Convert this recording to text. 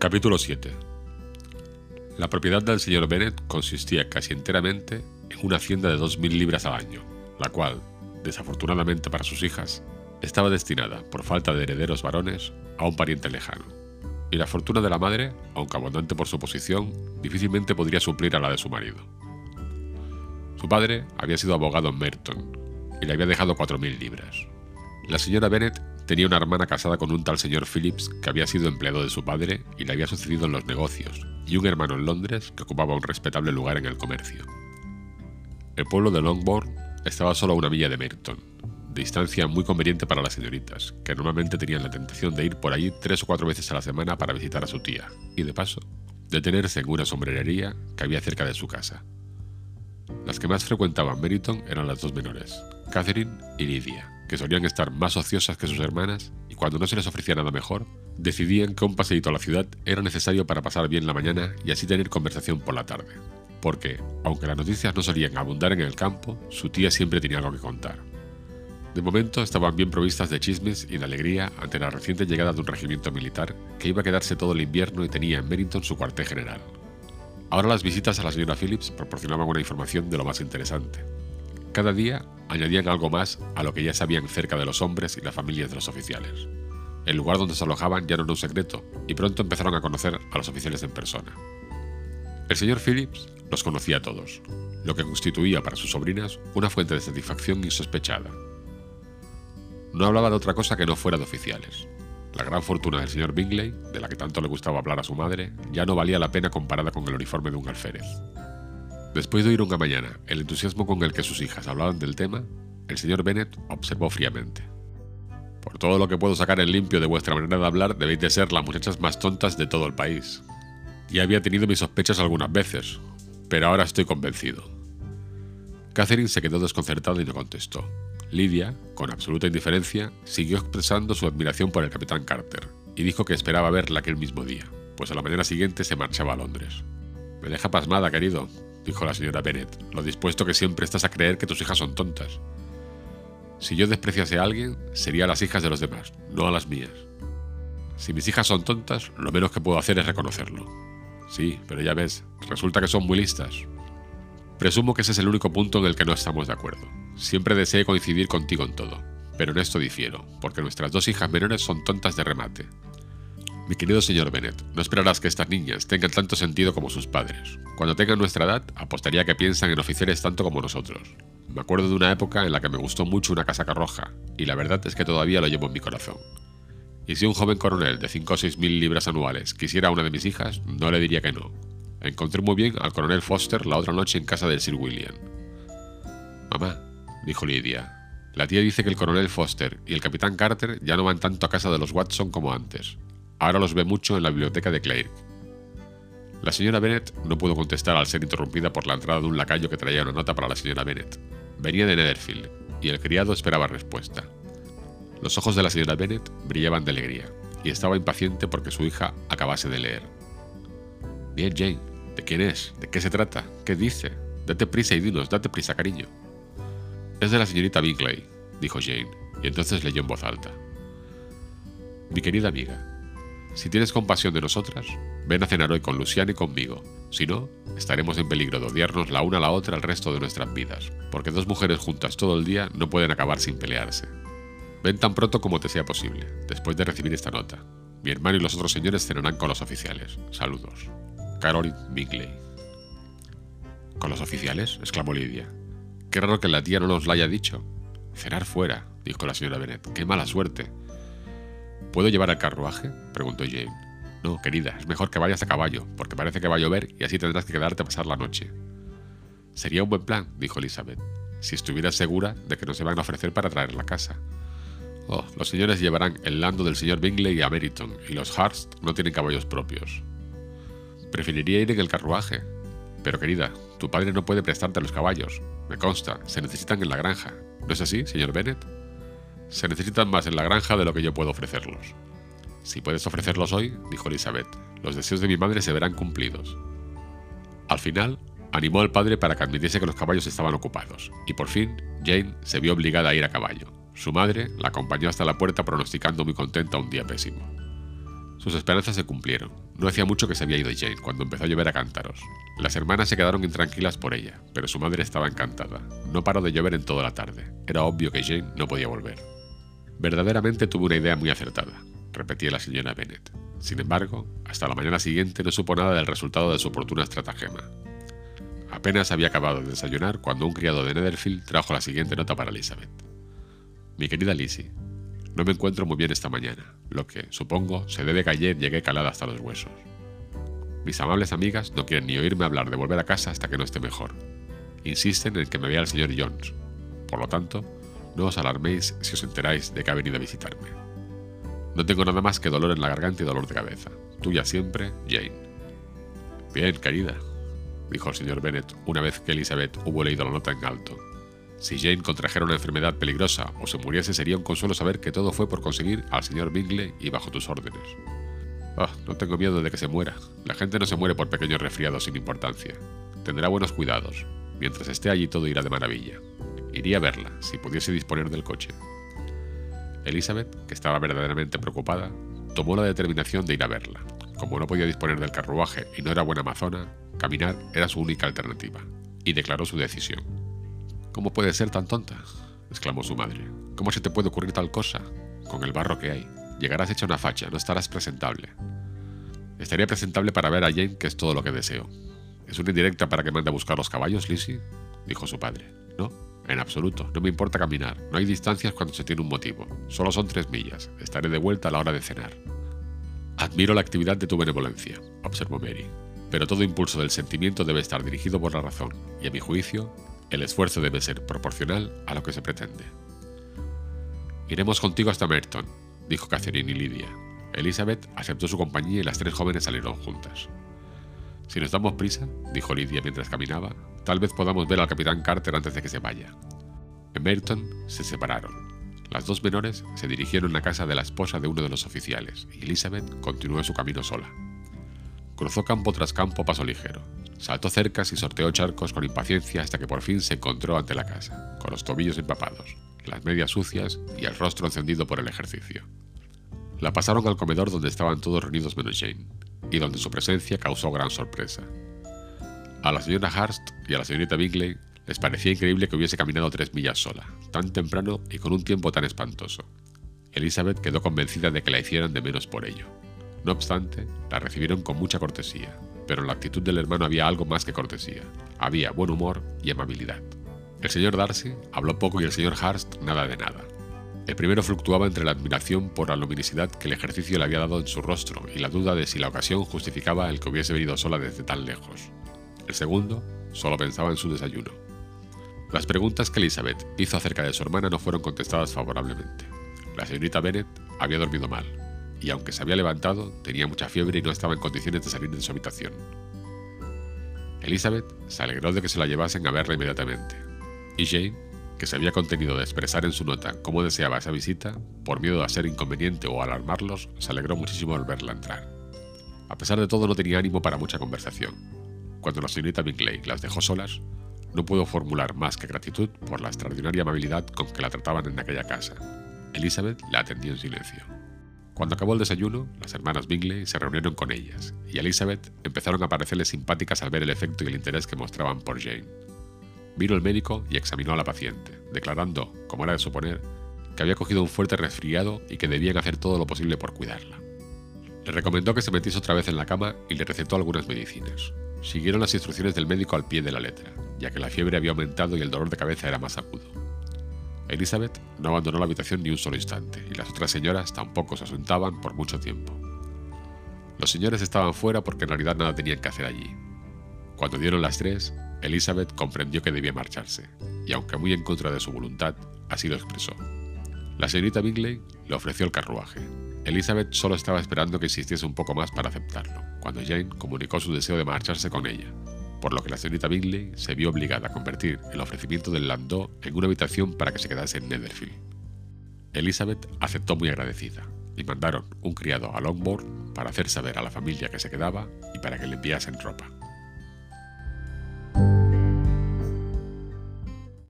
Capítulo 7 La propiedad del señor Bennet consistía casi enteramente en una hacienda de 2.000 libras al año, la cual, desafortunadamente para sus hijas, estaba destinada, por falta de herederos varones, a un pariente lejano. Y la fortuna de la madre, aunque abundante por su posición, difícilmente podría suplir a la de su marido. Su padre había sido abogado en Merton y le había dejado 4.000 libras. La señora Bennet tenía una hermana casada con un tal señor Phillips que había sido empleado de su padre y le había sucedido en los negocios, y un hermano en Londres que ocupaba un respetable lugar en el comercio. El pueblo de Longbourn estaba solo a una milla de Merton, distancia muy conveniente para las señoritas, que normalmente tenían la tentación de ir por allí tres o cuatro veces a la semana para visitar a su tía, y de paso, detenerse en una sombrerería que había cerca de su casa. Las que más frecuentaban Meriton eran las dos menores, Catherine y Lydia, que solían estar más ociosas que sus hermanas y cuando no se les ofrecía nada mejor, decidían que un paseíto a la ciudad era necesario para pasar bien la mañana y así tener conversación por la tarde. Porque, aunque las noticias no solían abundar en el campo, su tía siempre tenía algo que contar. De momento estaban bien provistas de chismes y de alegría ante la reciente llegada de un regimiento militar que iba a quedarse todo el invierno y tenía en Merrington su cuartel general. Ahora las visitas a la señora Phillips proporcionaban una información de lo más interesante. Cada día añadían algo más a lo que ya sabían cerca de los hombres y las familias de los oficiales. El lugar donde se alojaban ya no era un secreto y pronto empezaron a conocer a los oficiales en persona. El señor Phillips los conocía a todos, lo que constituía para sus sobrinas una fuente de satisfacción insospechada. No hablaba de otra cosa que no fuera de oficiales. La gran fortuna del señor Bingley, de la que tanto le gustaba hablar a su madre, ya no valía la pena comparada con el uniforme de un alférez. Después de oír una mañana el entusiasmo con el que sus hijas hablaban del tema, el señor Bennet observó fríamente. Por todo lo que puedo sacar en limpio de vuestra manera de hablar, debéis de ser las muchachas más tontas de todo el país. Ya había tenido mis sospechas algunas veces, pero ahora estoy convencido. Catherine se quedó desconcertada y no contestó. Lydia, con absoluta indiferencia, siguió expresando su admiración por el capitán Carter y dijo que esperaba verla aquel mismo día, pues a la mañana siguiente se marchaba a Londres. Me deja pasmada, querido, dijo la señora Bennet, lo dispuesto que siempre estás a creer que tus hijas son tontas. Si yo despreciase a alguien, sería a las hijas de los demás, no a las mías. Si mis hijas son tontas, lo menos que puedo hacer es reconocerlo. Sí, pero ya ves, resulta que son muy listas. Presumo que ese es el único punto en el que no estamos de acuerdo. Siempre deseé coincidir contigo en todo, pero en esto difiero, porque nuestras dos hijas menores son tontas de remate. Mi querido señor Bennet, no esperarás que estas niñas tengan tanto sentido como sus padres. Cuando tengan nuestra edad, apostaría que piensan en oficiales tanto como nosotros. Me acuerdo de una época en la que me gustó mucho una casaca roja, y la verdad es que todavía lo llevo en mi corazón. Y si un joven coronel de 5 o 6 mil libras anuales quisiera a una de mis hijas, no le diría que no. Encontré muy bien al coronel Foster la otra noche en casa del Sir William. Mamá, dijo Lydia, la tía dice que el coronel Foster y el capitán Carter ya no van tanto a casa de los Watson como antes. Ahora los ve mucho en la biblioteca de Clare. La señora Bennet no pudo contestar al ser interrumpida por la entrada de un lacayo que traía una nota para la señora Bennet. Venía de Netherfield, y el criado esperaba respuesta. Los ojos de la señora Bennet brillaban de alegría, y estaba impaciente porque su hija acabase de leer. Bien, Jane, ¿de quién es? ¿De qué se trata? ¿Qué dice? Date prisa y dinos, date prisa, cariño. Es de la señorita Bingley, dijo Jane, y entonces leyó en voz alta. Mi querida amiga, si tienes compasión de nosotras, ven a cenar hoy con Luciana y conmigo. Si no, estaremos en peligro de odiarnos la una a la otra el resto de nuestras vidas, porque dos mujeres juntas todo el día no pueden acabar sin pelearse. Ven tan pronto como te sea posible, después de recibir esta nota. Mi hermano y los otros señores cenarán con los oficiales. Saludos. Caroline Bingley. ¿Con los oficiales? exclamó Lidia. Qué raro que la tía no nos lo haya dicho. Cenar fuera, dijo la señora Bennet. Qué mala suerte. ¿Puedo llevar el carruaje? preguntó Jane. No, querida, es mejor que vayas a caballo, porque parece que va a llover y así tendrás que quedarte a pasar la noche. Sería un buen plan, dijo Elizabeth, si estuvieras segura de que no se van a ofrecer para traer la casa. Oh, los señores llevarán el lando del señor Bingley a Meriton, y los Hurst no tienen caballos propios. Preferiría ir en el carruaje. Pero querida, tu padre no puede prestarte los caballos. Me consta, se necesitan en la granja. ¿No es así, señor Bennet? Se necesitan más en la granja de lo que yo puedo ofrecerlos. Si puedes ofrecerlos hoy, dijo Elizabeth, los deseos de mi madre se verán cumplidos. Al final, animó al padre para que admitiese que los caballos estaban ocupados, y por fin Jane se vio obligada a ir a caballo. Su madre la acompañó hasta la puerta pronosticando muy contenta un día pésimo. Sus esperanzas se cumplieron. No hacía mucho que se había ido Jane cuando empezó a llover a cántaros. Las hermanas se quedaron intranquilas por ella, pero su madre estaba encantada. No paró de llover en toda la tarde. Era obvio que Jane no podía volver. Verdaderamente tuvo una idea muy acertada, repetía la señora Bennet. Sin embargo, hasta la mañana siguiente no supo nada del resultado de su oportuna estratagema. Apenas había acabado de desayunar cuando un criado de Netherfield trajo la siguiente nota para Elizabeth. Mi querida Lizzie, no me encuentro muy bien esta mañana, lo que, supongo, se debe que ayer llegué calada hasta los huesos. Mis amables amigas no quieren ni oírme hablar de volver a casa hasta que no esté mejor. Insisten en que me vea el señor Jones. Por lo tanto, no os alarméis si os enteráis de que ha venido a visitarme. No tengo nada más que dolor en la garganta y dolor de cabeza. Tuya siempre, Jane. Bien, querida, dijo el señor Bennet una vez que Elizabeth hubo leído la nota en alto. Si Jane contrajera una enfermedad peligrosa o se muriese sería un consuelo saber que todo fue por conseguir al señor Bingley y bajo tus órdenes. Ah, no tengo miedo de que se muera. La gente no se muere por pequeños resfriados sin importancia. Tendrá buenos cuidados. Mientras esté allí todo irá de maravilla. Iría a verla, si pudiese disponer del coche. Elizabeth, que estaba verdaderamente preocupada, tomó la determinación de ir a verla. Como no podía disponer del carruaje y no era buena amazona, caminar era su única alternativa, y declaró su decisión. ¿Cómo puedes ser tan tonta? exclamó su madre. ¿Cómo se te puede ocurrir tal cosa? Con el barro que hay. Llegarás hecha una facha, no estarás presentable. Estaría presentable para ver a Jane, que es todo lo que deseo. ¿Es una indirecta para que mande a buscar los caballos, Lizzie? dijo su padre. No, en absoluto. No me importa caminar. No hay distancias cuando se tiene un motivo. Solo son tres millas. Estaré de vuelta a la hora de cenar. Admiro la actividad de tu benevolencia, observó Mary. Pero todo impulso del sentimiento debe estar dirigido por la razón, y a mi juicio, el esfuerzo debe ser proporcional a lo que se pretende. Iremos contigo hasta Merton, dijo Catherine y Lydia. Elizabeth aceptó su compañía y las tres jóvenes salieron juntas. Si nos damos prisa, dijo Lydia mientras caminaba, tal vez podamos ver al capitán Carter antes de que se vaya. En Merton se separaron. Las dos menores se dirigieron a casa de la esposa de uno de los oficiales y Elizabeth continuó su camino sola. Cruzó campo tras campo a paso ligero, Saltó cercas y sorteó charcos con impaciencia hasta que por fin se encontró ante la casa, con los tobillos empapados, las medias sucias y el rostro encendido por el ejercicio. La pasaron al comedor donde estaban todos reunidos menos Jane, y donde su presencia causó gran sorpresa. A la señora Hurst y a la señorita Bingley les parecía increíble que hubiese caminado tres millas sola, tan temprano y con un tiempo tan espantoso. Elizabeth quedó convencida de que la hicieran de menos por ello. No obstante, la recibieron con mucha cortesía, pero en la actitud del hermano había algo más que cortesía. Había buen humor y amabilidad. El señor Darcy habló poco y el señor Hurst nada de nada. El primero fluctuaba entre la admiración por la luminosidad que el ejercicio le había dado en su rostro y la duda de si la ocasión justificaba el que hubiese venido sola desde tan lejos. El segundo solo pensaba en su desayuno. Las preguntas que Elizabeth hizo acerca de su hermana no fueron contestadas favorablemente. La señorita Bennet había dormido mal, y aunque se había levantado, tenía mucha fiebre y no estaba en condiciones de salir de su habitación. Elizabeth se alegró de que se la llevasen a verla inmediatamente, y Jane, que se había contenido de expresar en su nota cómo deseaba esa visita, por miedo a ser inconveniente o alarmarlos, se alegró muchísimo al verla entrar. A pesar de todo, no tenía ánimo para mucha conversación. Cuando la señorita Bingley las dejó solas, no pudo formular más que gratitud por la extraordinaria amabilidad con que la trataban en aquella casa. Elizabeth la atendió en silencio. Cuando acabó el desayuno, las hermanas Bingley se reunieron con ellas, y Elizabeth empezaron a parecerle simpáticas al ver el efecto y el interés que mostraban por Jane. Vino el médico y examinó a la paciente, declarando, como era de suponer, que había cogido un fuerte resfriado y que debían hacer todo lo posible por cuidarla. Le recomendó que se metiese otra vez en la cama y le recetó algunas medicinas. Siguieron las instrucciones del médico al pie de la letra, ya que la fiebre había aumentado y el dolor de cabeza era más agudo. Elizabeth no abandonó la habitación ni un solo instante, y las otras señoras tampoco se asentaban por mucho tiempo. Los señores estaban fuera porque en realidad nada tenían que hacer allí. Cuando dieron las tres, Elizabeth comprendió que debía marcharse, y aunque muy en contra de su voluntad, así lo expresó. La señorita Bingley le ofreció el carruaje. Elizabeth solo estaba esperando que insistiese un poco más para aceptarlo, cuando Jane comunicó su deseo de marcharse con ella, por lo que la señorita Bingley se vio obligada a convertir el ofrecimiento del landau en una habitación para que se quedase en Netherfield. Elizabeth aceptó muy agradecida y mandaron un criado a Longbourn para hacer saber a la familia que se quedaba y para que le enviasen ropa.